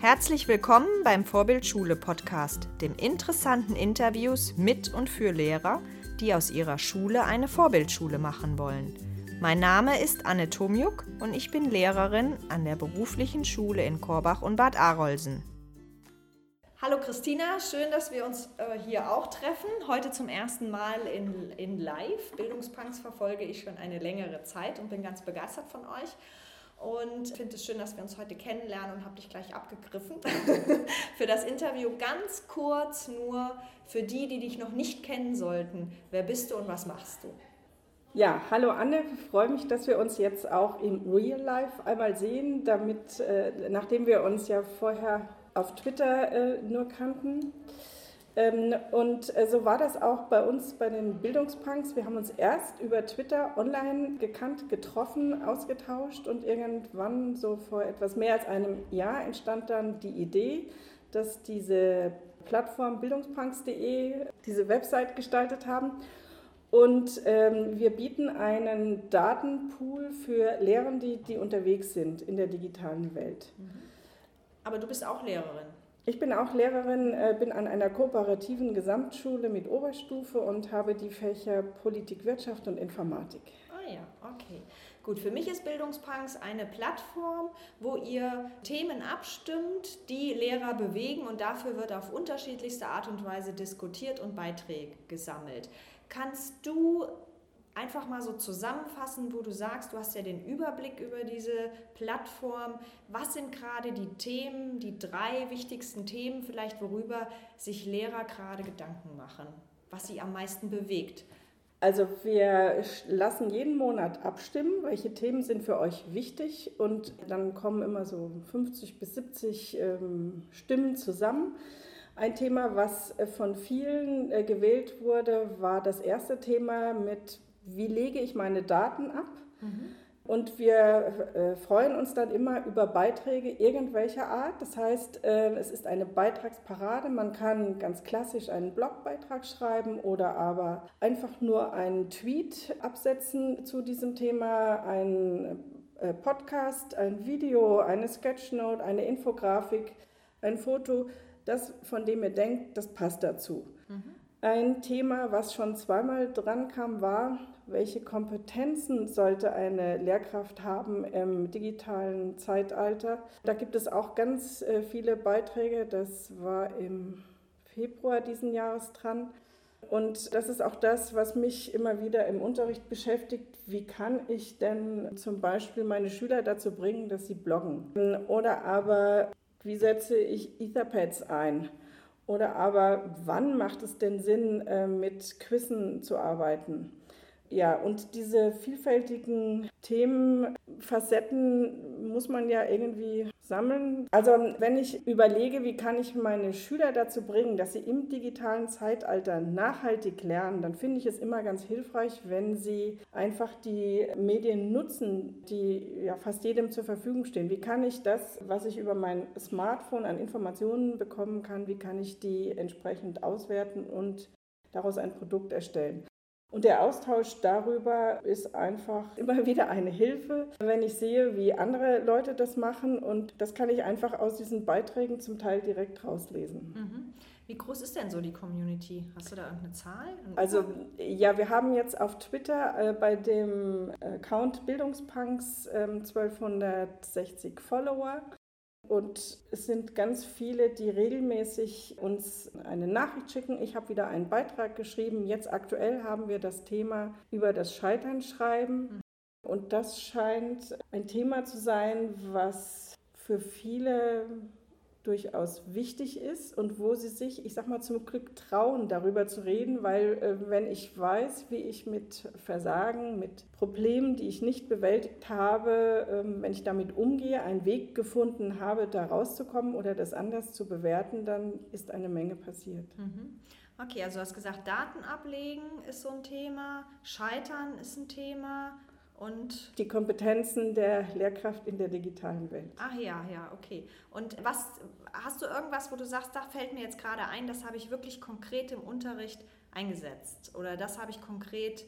Herzlich willkommen beim Vorbildschule Podcast, dem interessanten Interviews mit und für Lehrer, die aus ihrer Schule eine Vorbildschule machen wollen. Mein Name ist Anne Tomjuk und ich bin Lehrerin an der beruflichen Schule in Korbach und Bad Arolsen. Hallo Christina, schön, dass wir uns äh, hier auch treffen. Heute zum ersten Mal in, in Live. Bildungspunks verfolge ich schon eine längere Zeit und bin ganz begeistert von euch. Und finde es schön, dass wir uns heute kennenlernen und habe dich gleich abgegriffen für das Interview. Ganz kurz nur für die, die dich noch nicht kennen sollten. Wer bist du und was machst du? Ja, hallo Anne, ich freue mich, dass wir uns jetzt auch im Real Life einmal sehen, damit, äh, nachdem wir uns ja vorher auf Twitter äh, nur kannten. Ähm, und äh, so war das auch bei uns bei den Bildungspunks. Wir haben uns erst über Twitter online gekannt, getroffen, ausgetauscht und irgendwann, so vor etwas mehr als einem Jahr, entstand dann die Idee, dass diese Plattform bildungspunks.de diese Website gestaltet haben. Und ähm, wir bieten einen Datenpool für Lehrende, die unterwegs sind in der digitalen Welt. Aber du bist auch Lehrerin. Ich bin auch Lehrerin, äh, bin an einer kooperativen Gesamtschule mit Oberstufe und habe die Fächer Politik, Wirtschaft und Informatik. Ah ja, okay. Gut, für mich ist Bildungspunks eine Plattform, wo ihr Themen abstimmt, die Lehrer bewegen und dafür wird auf unterschiedlichste Art und Weise diskutiert und Beiträge gesammelt. Kannst du einfach mal so zusammenfassen, wo du sagst, du hast ja den Überblick über diese Plattform. Was sind gerade die Themen, die drei wichtigsten Themen vielleicht, worüber sich Lehrer gerade Gedanken machen, was sie am meisten bewegt? Also wir lassen jeden Monat abstimmen, welche Themen sind für euch wichtig und dann kommen immer so 50 bis 70 ähm, Stimmen zusammen. Ein Thema, was äh, von vielen äh, gewählt wurde, war das erste Thema mit wie lege ich meine Daten ab? Mhm. Und wir äh, freuen uns dann immer über Beiträge irgendwelcher Art. Das heißt, äh, es ist eine Beitragsparade. Man kann ganz klassisch einen Blogbeitrag schreiben oder aber einfach nur einen Tweet absetzen zu diesem Thema, einen äh, Podcast, ein Video, eine Sketchnote, eine Infografik, ein Foto. Das, von dem ihr denkt, das passt dazu. Mhm. Ein Thema, was schon zweimal dran kam, war, welche Kompetenzen sollte eine Lehrkraft haben im digitalen Zeitalter. Da gibt es auch ganz äh, viele Beiträge, das war im Februar diesen Jahres dran. Und das ist auch das, was mich immer wieder im Unterricht beschäftigt. Wie kann ich denn zum Beispiel meine Schüler dazu bringen, dass sie bloggen? Oder aber, wie setze ich Etherpads ein? Oder aber, wann macht es denn Sinn, äh, mit Quizzen zu arbeiten? Ja, und diese vielfältigen Themen, Facetten muss man ja irgendwie sammeln. Also wenn ich überlege, wie kann ich meine Schüler dazu bringen, dass sie im digitalen Zeitalter nachhaltig lernen, dann finde ich es immer ganz hilfreich, wenn sie einfach die Medien nutzen, die ja fast jedem zur Verfügung stehen. Wie kann ich das, was ich über mein Smartphone an Informationen bekommen kann, wie kann ich die entsprechend auswerten und daraus ein Produkt erstellen? Und der Austausch darüber ist einfach immer wieder eine Hilfe, wenn ich sehe, wie andere Leute das machen. Und das kann ich einfach aus diesen Beiträgen zum Teil direkt rauslesen. Mhm. Wie groß ist denn so die Community? Hast du da irgendeine Zahl? Also ja, wir haben jetzt auf Twitter äh, bei dem Account Bildungspunks äh, 1260 Follower. Und es sind ganz viele, die regelmäßig uns eine Nachricht schicken. Ich habe wieder einen Beitrag geschrieben. Jetzt aktuell haben wir das Thema über das Scheitern schreiben. Und das scheint ein Thema zu sein, was für viele durchaus wichtig ist und wo sie sich, ich sag mal, zum Glück trauen, darüber zu reden, weil äh, wenn ich weiß, wie ich mit Versagen, mit Problemen, die ich nicht bewältigt habe, äh, wenn ich damit umgehe, einen Weg gefunden habe, da rauszukommen oder das anders zu bewerten, dann ist eine Menge passiert. Mhm. Okay, also du hast gesagt, Daten ablegen ist so ein Thema, Scheitern ist ein Thema, und die Kompetenzen der Lehrkraft in der digitalen Welt. Ach ja, ja, okay. Und was hast du irgendwas, wo du sagst, da fällt mir jetzt gerade ein, das habe ich wirklich konkret im Unterricht eingesetzt oder das habe ich konkret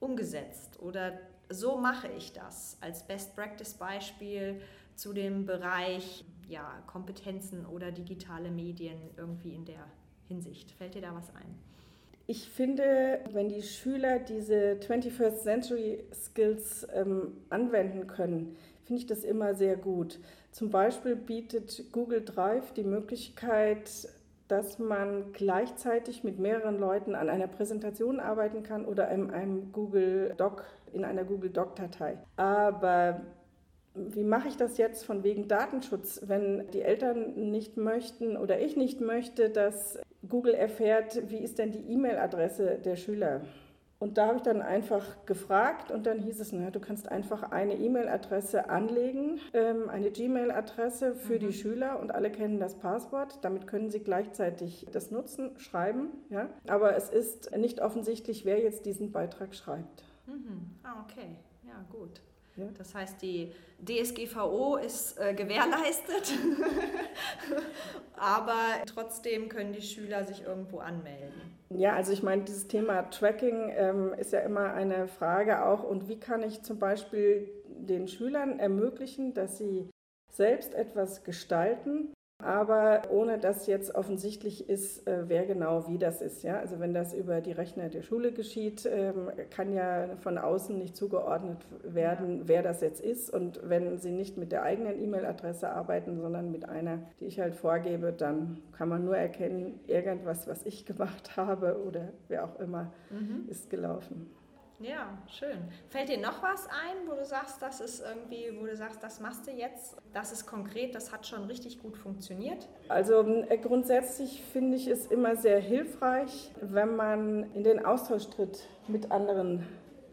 umgesetzt oder so mache ich das als Best Practice Beispiel zu dem Bereich ja, Kompetenzen oder digitale Medien irgendwie in der Hinsicht. Fällt dir da was ein? Ich finde, wenn die Schüler diese 21st Century Skills ähm, anwenden können, finde ich das immer sehr gut. Zum Beispiel bietet Google Drive die Möglichkeit, dass man gleichzeitig mit mehreren Leuten an einer Präsentation arbeiten kann oder in einem Google Doc, in einer Google Doc-Datei. Aber wie mache ich das jetzt von wegen Datenschutz, wenn die Eltern nicht möchten oder ich nicht möchte, dass Google erfährt, wie ist denn die E-Mail-Adresse der Schüler? Und da habe ich dann einfach gefragt und dann hieß es, naja, du kannst einfach eine E-Mail-Adresse anlegen, ähm, eine Gmail-Adresse für mhm. die Schüler und alle kennen das Passwort. Damit können sie gleichzeitig das nutzen, schreiben. Ja? Aber es ist nicht offensichtlich, wer jetzt diesen Beitrag schreibt. Mhm. Ah, okay. Ja, gut. Ja. Das heißt, die DSGVO ist äh, gewährleistet, aber trotzdem können die Schüler sich irgendwo anmelden. Ja, also ich meine, dieses Thema Tracking ähm, ist ja immer eine Frage auch. Und wie kann ich zum Beispiel den Schülern ermöglichen, dass sie selbst etwas gestalten, aber ohne dass jetzt offensichtlich ist, äh, wer genau wie das ist. Ja? Also wenn das über die Rechner der Schule geschieht, ähm, kann ja von außen nicht zugeordnet werden, wer das jetzt ist. Und wenn sie nicht mit der eigenen E-Mail-Adresse arbeiten, sondern mit einer, die ich halt vorgebe, dann kann man nur erkennen, irgendwas, was ich gemacht habe oder wer auch immer, mhm. ist gelaufen. Ja, schön. Fällt dir noch was ein, wo du sagst, das ist irgendwie, wo du sagst, das machst du jetzt, das ist konkret, das hat schon richtig gut funktioniert? Also äh, grundsätzlich finde ich es immer sehr hilfreich, wenn man in den Austausch tritt mit anderen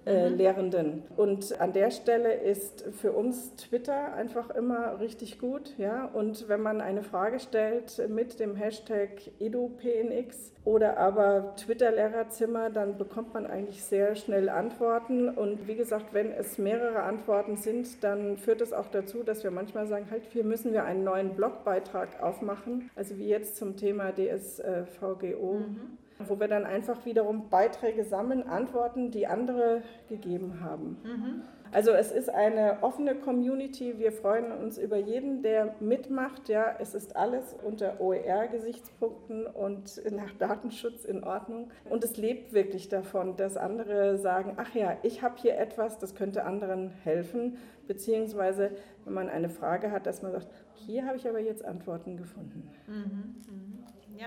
äh, mhm. Lehrenden. Und an der Stelle ist für uns Twitter einfach immer richtig gut. Ja? Und wenn man eine Frage stellt mit dem Hashtag EduPNX oder aber Twitter-Lehrerzimmer, dann bekommt man eigentlich sehr schnell Antworten. Und wie gesagt, wenn es mehrere Antworten sind, dann führt es auch dazu, dass wir manchmal sagen, halt, hier müssen wir einen neuen Blogbeitrag aufmachen. Also wie jetzt zum Thema DSVGO. Mhm wo wir dann einfach wiederum Beiträge sammeln, Antworten, die andere gegeben haben. Mhm. Also es ist eine offene Community. Wir freuen uns über jeden, der mitmacht. Ja, es ist alles unter OER-Gesichtspunkten und nach Datenschutz in Ordnung. Und es lebt wirklich davon, dass andere sagen, ach ja, ich habe hier etwas, das könnte anderen helfen. Beziehungsweise, wenn man eine Frage hat, dass man sagt, hier habe ich aber jetzt Antworten gefunden. Mhm. Mhm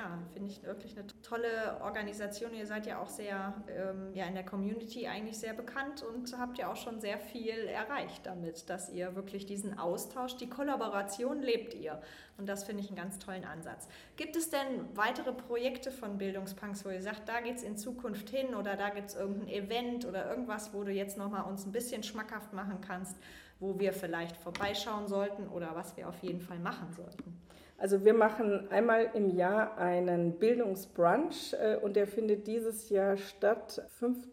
ja, finde ich wirklich eine tolle Organisation. Ihr seid ja auch sehr ähm, ja, in der Community eigentlich sehr bekannt und habt ja auch schon sehr viel erreicht damit, dass ihr wirklich diesen Austausch, die Kollaboration lebt ihr. Und das finde ich einen ganz tollen Ansatz. Gibt es denn weitere Projekte von Bildungspunks, wo ihr sagt, da geht es in Zukunft hin oder da gibt es irgendein Event oder irgendwas, wo du jetzt nochmal uns ein bisschen schmackhaft machen kannst, wo wir vielleicht vorbeischauen sollten oder was wir auf jeden Fall machen sollten? Also wir machen einmal im Jahr einen Bildungsbrunch äh, und der findet dieses Jahr statt,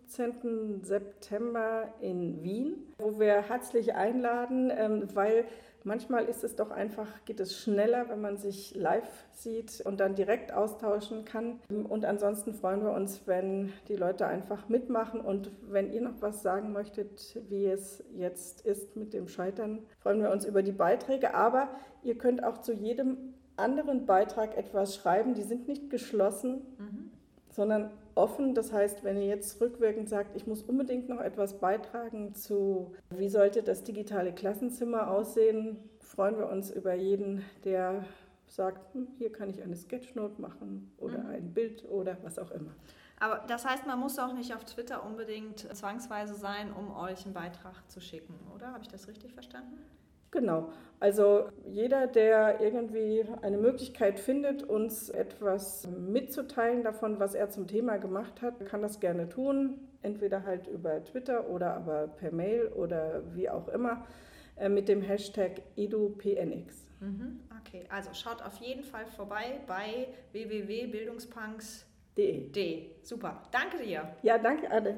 15. September in Wien, wo wir herzlich einladen, ähm, weil manchmal ist es doch einfach, geht es schneller, wenn man sich live sieht und dann direkt austauschen kann. Und ansonsten freuen wir uns, wenn die Leute einfach mitmachen und wenn ihr noch was sagen möchtet, wie es jetzt ist mit dem Scheitern, freuen wir uns über die Beiträge. Aber ihr könnt auch zu jedem anderen Beitrag etwas schreiben, die sind nicht geschlossen, mhm. Sondern offen. Das heißt, wenn ihr jetzt rückwirkend sagt, ich muss unbedingt noch etwas beitragen zu, wie sollte das digitale Klassenzimmer aussehen, freuen wir uns über jeden, der sagt, hm, hier kann ich eine Sketchnote machen oder mhm. ein Bild oder was auch immer. Aber das heißt, man muss auch nicht auf Twitter unbedingt zwangsweise sein, um euch einen Beitrag zu schicken, oder? Habe ich das richtig verstanden? Genau. Also jeder, der irgendwie eine Möglichkeit findet, uns etwas mitzuteilen davon, was er zum Thema gemacht hat, kann das gerne tun. Entweder halt über Twitter oder aber per Mail oder wie auch immer äh, mit dem Hashtag EduPNX. Mhm, okay, also schaut auf jeden Fall vorbei bei www.bildungspunks.de. Super, danke dir. Ja, danke, Anne.